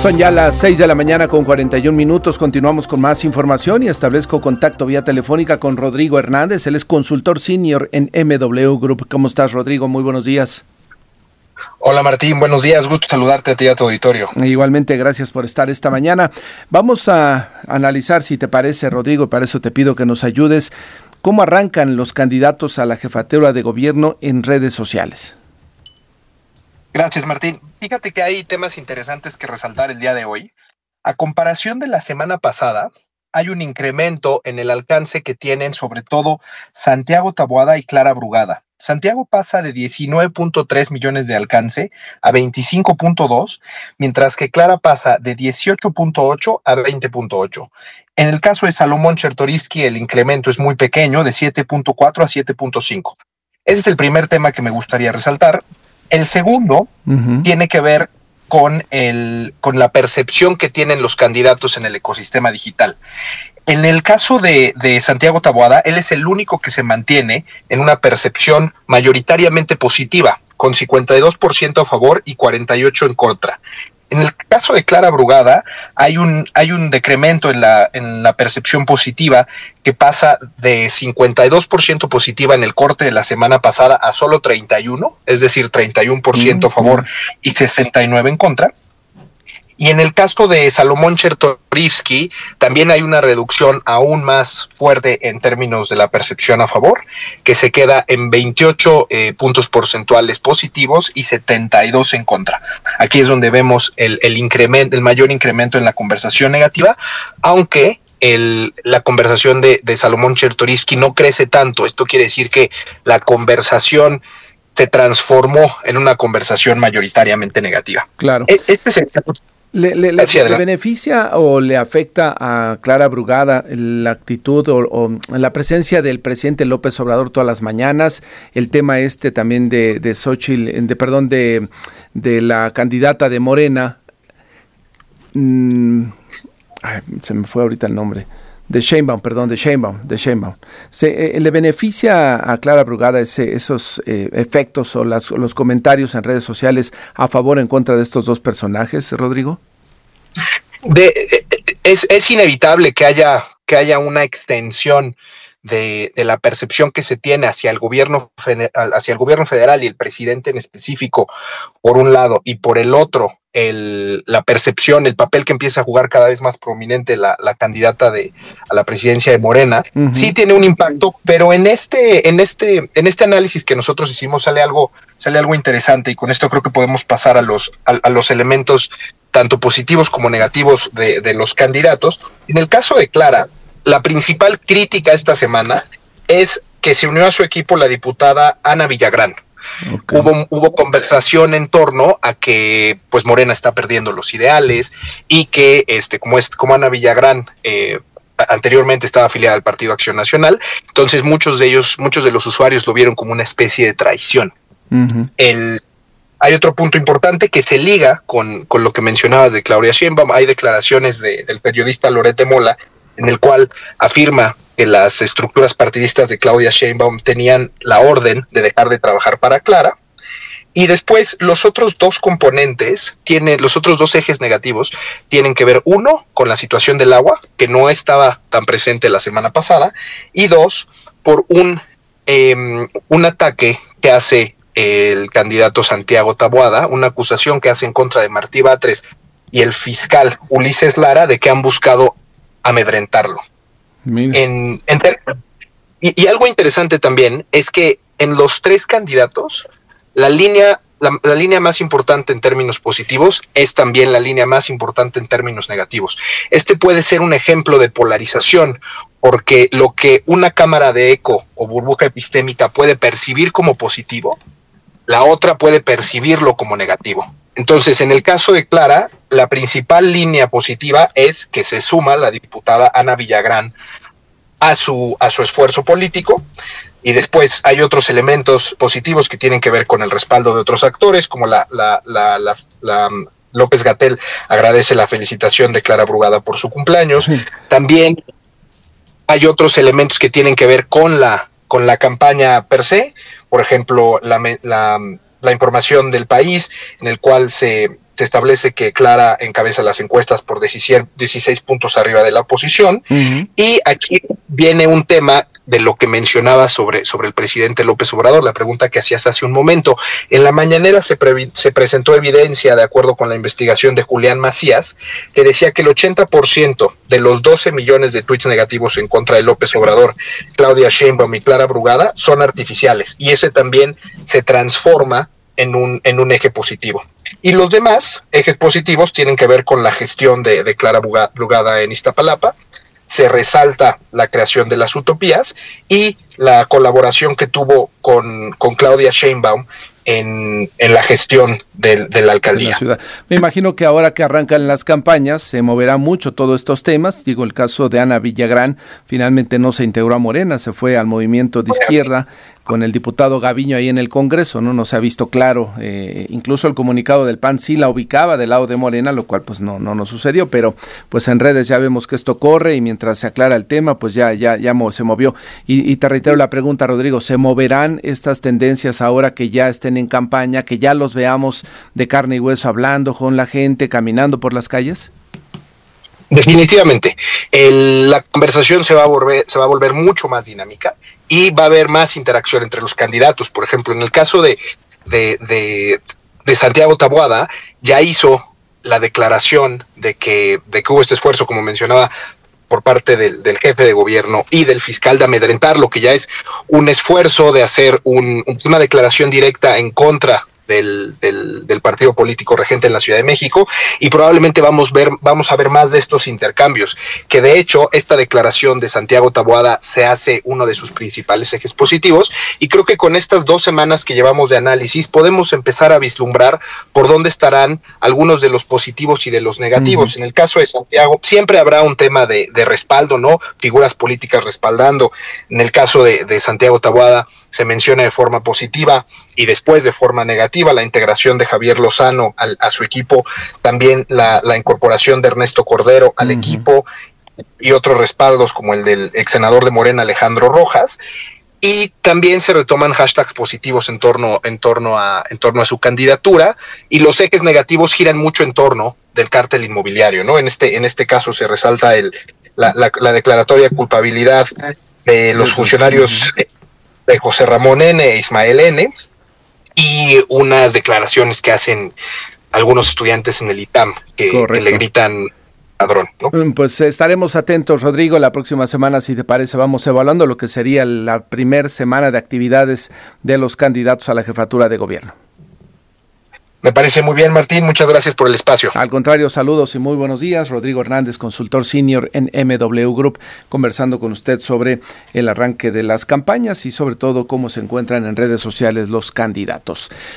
Son ya las 6 de la mañana con 41 minutos. Continuamos con más información y establezco contacto vía telefónica con Rodrigo Hernández. Él es consultor senior en MW Group. ¿Cómo estás, Rodrigo? Muy buenos días. Hola Martín, buenos días, gusto saludarte a ti y a tu auditorio. Igualmente, gracias por estar esta mañana. Vamos a analizar, si te parece, Rodrigo, y para eso te pido que nos ayudes, cómo arrancan los candidatos a la jefatura de gobierno en redes sociales. Gracias, Martín. Fíjate que hay temas interesantes que resaltar el día de hoy. A comparación de la semana pasada, hay un incremento en el alcance que tienen sobre todo Santiago Taboada y Clara Brugada. Santiago pasa de 19.3 millones de alcance a 25.2, mientras que Clara pasa de 18.8 a 20.8. En el caso de Salomón Chertorivsky, el incremento es muy pequeño, de 7.4 a 7.5. Ese es el primer tema que me gustaría resaltar. El segundo tiene que ver con, el, con la percepción que tienen los candidatos en el ecosistema digital. En el caso de, de, Santiago Taboada, él es el único que se mantiene en una percepción mayoritariamente positiva, con 52% a favor y 48% en contra. En el caso de Clara Brugada, hay un, hay un decremento en la, en la percepción positiva que pasa de 52% positiva en el corte de la semana pasada a solo 31, es decir, 31% a favor y 69 en contra. Y en el caso de Salomón Chertorivsky, también hay una reducción aún más fuerte en términos de la percepción a favor, que se queda en 28 eh, puntos porcentuales positivos y 72 en contra. Aquí es donde vemos el, el, incremento, el mayor incremento en la conversación negativa, aunque el, la conversación de, de Salomón Chertorivsky no crece tanto. Esto quiere decir que la conversación se transformó en una conversación mayoritariamente negativa. Claro. E, este es el ¿Le, le, le, le, beneficia o le afecta a Clara Brugada la actitud o, o, la presencia del presidente López Obrador todas las mañanas? El tema este también de, de Xochitl, de, perdón, de, de la candidata de Morena. Mm, ay, se me fue ahorita el nombre de Sheinbaum, perdón, de Sheinbaum, de. Se, eh, ¿Le beneficia a Clara Brugada ese, esos eh, efectos o las, los comentarios en redes sociales a favor o en contra de estos dos personajes, Rodrigo? Es, es, inevitable que haya, que haya una extensión de, de, la percepción que se tiene hacia el gobierno hacia el gobierno federal y el presidente en específico, por un lado, y por el otro, el, la percepción, el papel que empieza a jugar cada vez más prominente la, la candidata de, a la presidencia de Morena, uh -huh. sí tiene un impacto, pero en este, en este, en este análisis que nosotros hicimos sale algo, sale algo interesante y con esto creo que podemos pasar a los, a, a los elementos tanto positivos como negativos de, de los candidatos. En el caso de Clara, la principal crítica esta semana es que se unió a su equipo la diputada Ana Villagrán. Okay. Hubo, hubo, conversación en torno a que pues Morena está perdiendo los ideales y que este como es como Ana Villagrán eh, anteriormente estaba afiliada al Partido Acción Nacional, entonces muchos de ellos, muchos de los usuarios lo vieron como una especie de traición. Uh -huh. El hay otro punto importante que se liga con, con, lo que mencionabas de Claudia Sheinbaum. Hay declaraciones de, del periodista Lorete Mola en el cual afirma que las estructuras partidistas de Claudia Sheinbaum tenían la orden de dejar de trabajar para Clara. Y después los otros dos componentes tienen, los otros dos ejes negativos tienen que ver, uno, con la situación del agua, que no estaba tan presente la semana pasada, y dos, por un, eh, un ataque que hace el candidato Santiago Taboada, una acusación que hace en contra de Martí Batres y el fiscal Ulises Lara de que han buscado amedrentarlo. En, en y, y, algo interesante también es que en los tres candidatos, la línea, la, la, línea más importante en términos positivos es también la línea más importante en términos negativos. Este puede ser un ejemplo de polarización, porque lo que una cámara de eco o burbuja epistémica puede percibir como positivo, la otra puede percibirlo como negativo. Entonces, en el caso de Clara, la principal línea positiva es que se suma la diputada Ana Villagrán a su, a su esfuerzo político. Y después hay otros elementos positivos que tienen que ver con el respaldo de otros actores, como la, la, la, la López Gatel agradece la felicitación de Clara Brugada por su cumpleaños. Sí. También hay otros elementos que tienen que ver con la, con la campaña per se, por ejemplo, la, la, la información del país, en el cual se, se establece que Clara encabeza las encuestas por 16 puntos arriba de la oposición. Y aquí viene un tema de lo que mencionaba sobre, sobre el presidente López Obrador, la pregunta que hacías hace un momento. En la mañanera se, se presentó evidencia, de acuerdo con la investigación de Julián Macías, que decía que el 80% de los 12 millones de tweets negativos en contra de López Obrador, Claudia Sheinbaum y Clara Brugada son artificiales. Y ese también se transforma en un, en un eje positivo. Y los demás ejes positivos tienen que ver con la gestión de, de Clara Brugada en Iztapalapa, se resalta la creación de las utopías y la colaboración que tuvo con, con Claudia Sheinbaum en, en la gestión de, la alcaldía. Me imagino que ahora que arrancan las campañas se moverá mucho todos estos temas. Digo, el caso de Ana Villagrán finalmente no se integró a Morena, se fue al movimiento de izquierda con el diputado Gaviño ahí en el Congreso, ¿no? No se ha visto claro. Eh, incluso el comunicado del PAN sí la ubicaba del lado de Morena, lo cual pues no, no nos sucedió, pero pues en redes ya vemos que esto corre y mientras se aclara el tema, pues ya, ya, ya se movió. Y, y te reitero la pregunta, Rodrigo, ¿se moverán estas tendencias ahora que ya estén en campaña, que ya los veamos de carne y hueso hablando con la gente, caminando por las calles? Definitivamente. la conversación se va, a volver, se va a volver mucho más dinámica y va a haber más interacción entre los candidatos. Por ejemplo, en el caso de, Santiago Taboada, ya hizo la declaración de que, de que hubo este esfuerzo, como mencionaba, por parte del, jefe de gobierno y del fiscal de amedrentar, lo que ya es un esfuerzo de hacer una declaración directa en contra del, del, partido político regente en la Ciudad de México y probablemente vamos, ver, vamos a ver más de estos intercambios, que de hecho esta declaración de Santiago Taboada se hace uno de sus principales ejes positivos y creo que con estas dos semanas que llevamos de análisis podemos empezar a vislumbrar por dónde estarán algunos de los positivos y de los negativos. En el caso de Santiago siempre habrá un tema de, de, respaldo, ¿no? Figuras políticas respaldando. En el caso de, de Santiago Taboada se menciona de forma positiva y después de forma negativa la integración de Javier Lozano a su equipo, también la, incorporación de Ernesto Cordero al equipo y otros respaldos como el del ex senador de Morena Alejandro Rojas. Y también se retoman hashtags positivos en torno, en torno, a, en torno a su candidatura y los ejes negativos giran mucho en torno del cártel inmobiliario, ¿no? En este, en este caso se resalta el, la, la declaratoria de culpabilidad de los funcionarios de José Ramón N. e Ismael N. y unas declaraciones que hacen algunos estudiantes en el ITAM que, le gritan ladrón. Mm, pues estaremos atentos, Rodrigo. La próxima semana, si te parece, vamos evaluando lo que sería la primera semana de actividades de los candidatos a la jefatura de gobierno. Me parece muy bien, Martín. Muchas gracias por el espacio. Al contrario, saludos y muy buenos días. Rodrigo Hernández, consultor senior en MW Group, conversando con usted sobre el arranque de las campañas y sobre todo cómo se encuentran en redes sociales los candidatos.